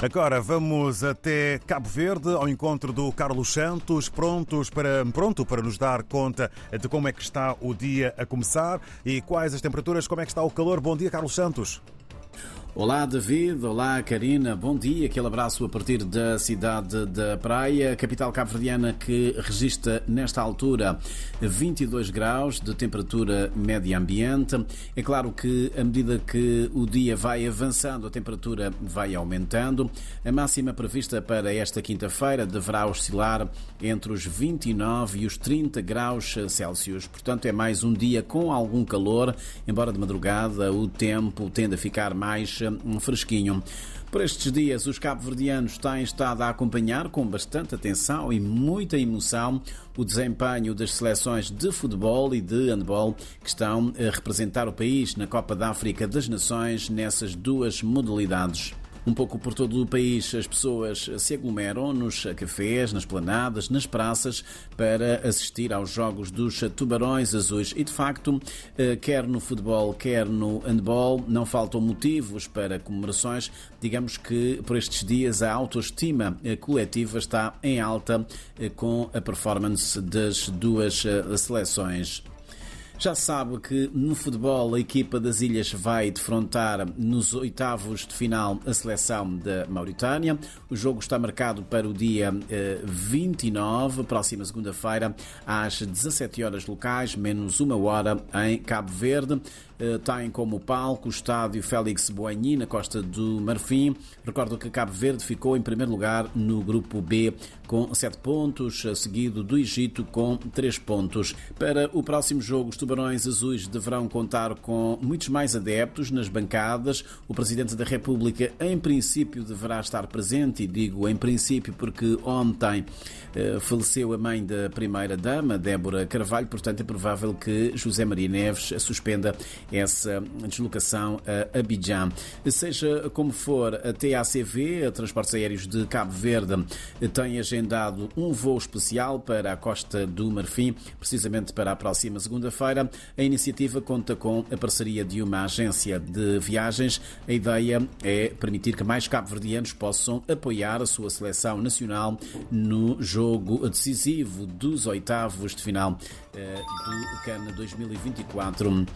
Agora vamos até Cabo Verde, ao encontro do Carlos Santos, prontos para, pronto para nos dar conta de como é que está o dia a começar e quais as temperaturas, como é que está o calor. Bom dia, Carlos Santos. Olá David, olá Karina, bom dia, aquele abraço a partir da cidade da Praia, capital cabo-verdiana que registra nesta altura 22 graus de temperatura média ambiente. É claro que à medida que o dia vai avançando, a temperatura vai aumentando. A máxima prevista para esta quinta-feira deverá oscilar entre os 29 e os 30 graus Celsius. Portanto, é mais um dia com algum calor, embora de madrugada o tempo tende a ficar mais fresquinho. Por estes dias, os cabo-verdianos têm estado a acompanhar com bastante atenção e muita emoção o desempenho das seleções de futebol e de handball que estão a representar o país na Copa da África das Nações nessas duas modalidades. Um pouco por todo o país, as pessoas se aglomeram nos cafés, nas planadas, nas praças para assistir aos jogos dos Tubarões Azuis. E de facto, eh, quer no futebol, quer no handball, não faltam motivos para comemorações. Digamos que por estes dias a autoestima eh, coletiva está em alta eh, com a performance das duas seleções. Já sabe que no futebol a equipa das Ilhas vai defrontar nos oitavos de final a seleção da Mauritânia. O jogo está marcado para o dia 29, eh, próxima segunda-feira, às 17 horas locais, menos uma hora em Cabo Verde. Eh, tem como palco o estádio Félix Boigny, na costa do Marfim. Recordo que Cabo Verde ficou em primeiro lugar no grupo B com 7 pontos, seguido do Egito com 3 pontos. Para o próximo jogo, os Tubarões Azuis deverão contar com muitos mais adeptos nas bancadas. O Presidente da República, em princípio, deverá estar presente, e digo em princípio porque ontem eh, faleceu a mãe da primeira-dama, Débora Carvalho, portanto é provável que José Maria Neves suspenda essa deslocação a Abidjan. Seja como for, a TACV, a Transportes Aéreos de Cabo Verde, tem agendado um voo especial para a Costa do Marfim, precisamente para a próxima segunda-feira. A iniciativa conta com a parceria de uma agência de viagens. A ideia é permitir que mais cabo-verdianos possam apoiar a sua seleção nacional no jogo decisivo dos oitavos de final do CAN 2024.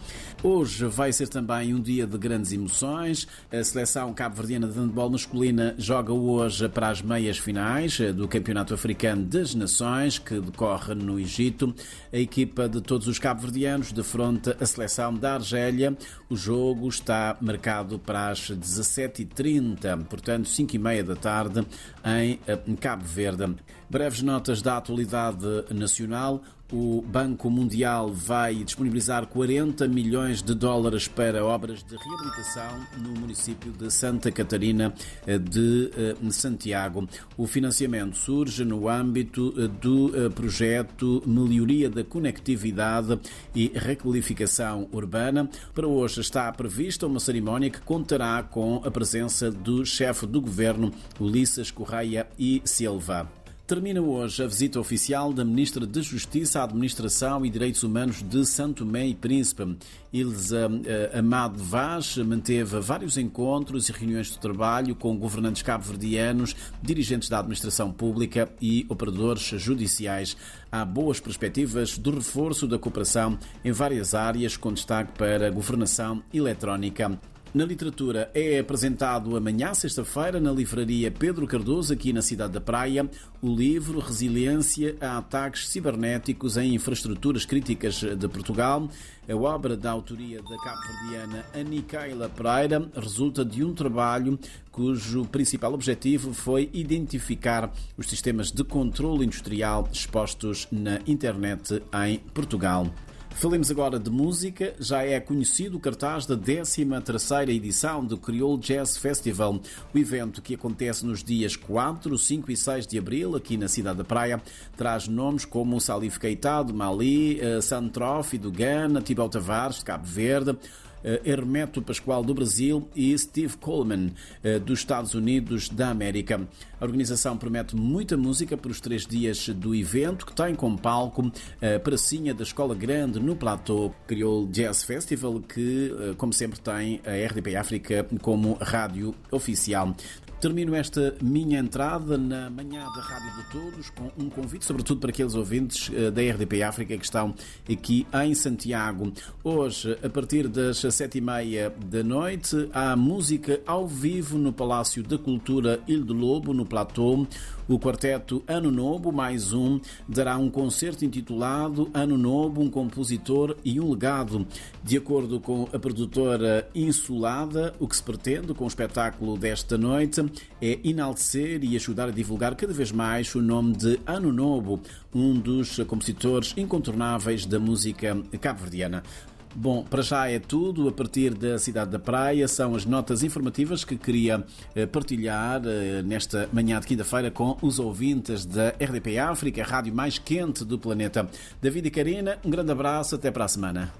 Hoje vai ser também um dia de grandes emoções. A seleção cabo-verdiana de handball masculina joga hoje para as meias finais eh, do Campeonato Africano das Nações, que decorre no Egito. A equipa de todos os cabo-verdianos defronta a seleção da Argélia. O jogo está marcado para as 17h30, portanto 5h30 da tarde, em eh, Cabo Verde. Breves notas da atualidade nacional o Banco Mundial vai disponibilizar 40 milhões de dólares para obras de reabilitação no município de Santa Catarina eh, de eh, Santiago. O financiamento surge no âmbito eh, do projeto Melhoria da Conectividade e Requalificação Urbana. Para hoje está prevista uma cerimónia que contará com a presença do chefe do governo, Ulisses Correia e Silva. Termina hoje a visita oficial da Ministra de Justiça, Administração e Direitos Humanos de Santo Tomé e Príncipe. Ilza uh, Amado Vaz manteve vários encontros e reuniões de trabalho com governantes cabo-verdianos, dirigentes da administração pública e operadores judiciais. Há boas perspectivas do reforço da cooperação em várias áreas, com destaque para a governação eletrónica. Na literatura é apresentado amanhã, sexta-feira, na livraria Pedro Cardoso, aqui na cidade da Praia, o livro Resiliência a Ataques Cibernéticos em Infraestruturas Críticas de Portugal. A obra da autoria da cabo-verdiana Anicaila Pereira resulta de um trabalho cujo principal objetivo foi identificar os sistemas de controle industrial expostos na internet em Portugal. Falemos agora de música. Já é conhecido o cartaz da 13ª edição do Creole Jazz Festival, o evento que acontece nos dias 4, 5 e 6 de abril aqui na cidade da Praia. Traz nomes como Salif Keita de Mali, eh, Santrofi do Ghana, Tibau Tavares de Cabo Verde, Hermeto Pascoal do Brasil e Steve Coleman eh, dos Estados Unidos da América. A organização promete muita música para os três dias do evento, que tem como palco a pracinha da Escola Grande no Platô. Criou Jazz Festival, que, eh, como sempre, tem a RDP África como rádio oficial. Termino esta minha entrada na manhã da Rádio de Todos com um convite, sobretudo para aqueles ouvintes eh, da RDP África que estão aqui em Santiago. Hoje, a partir das sete e meia da noite, há música ao vivo no Palácio da Cultura Ilho do Lobo, no Platô. O quarteto Ano Novo, mais um, dará um concerto intitulado Ano Novo, um compositor e um legado. De acordo com a produtora Insulada, o que se pretende com o espetáculo desta noite é enaltecer e ajudar a divulgar cada vez mais o nome de Ano Novo, um dos compositores incontornáveis da música cabo-verdiana. Bom, para já é tudo. A partir da cidade da Praia, são as notas informativas que queria eh, partilhar eh, nesta manhã de quinta-feira com os ouvintes da RDP África, a rádio mais quente do planeta. David e Karina, um grande abraço, até para a semana.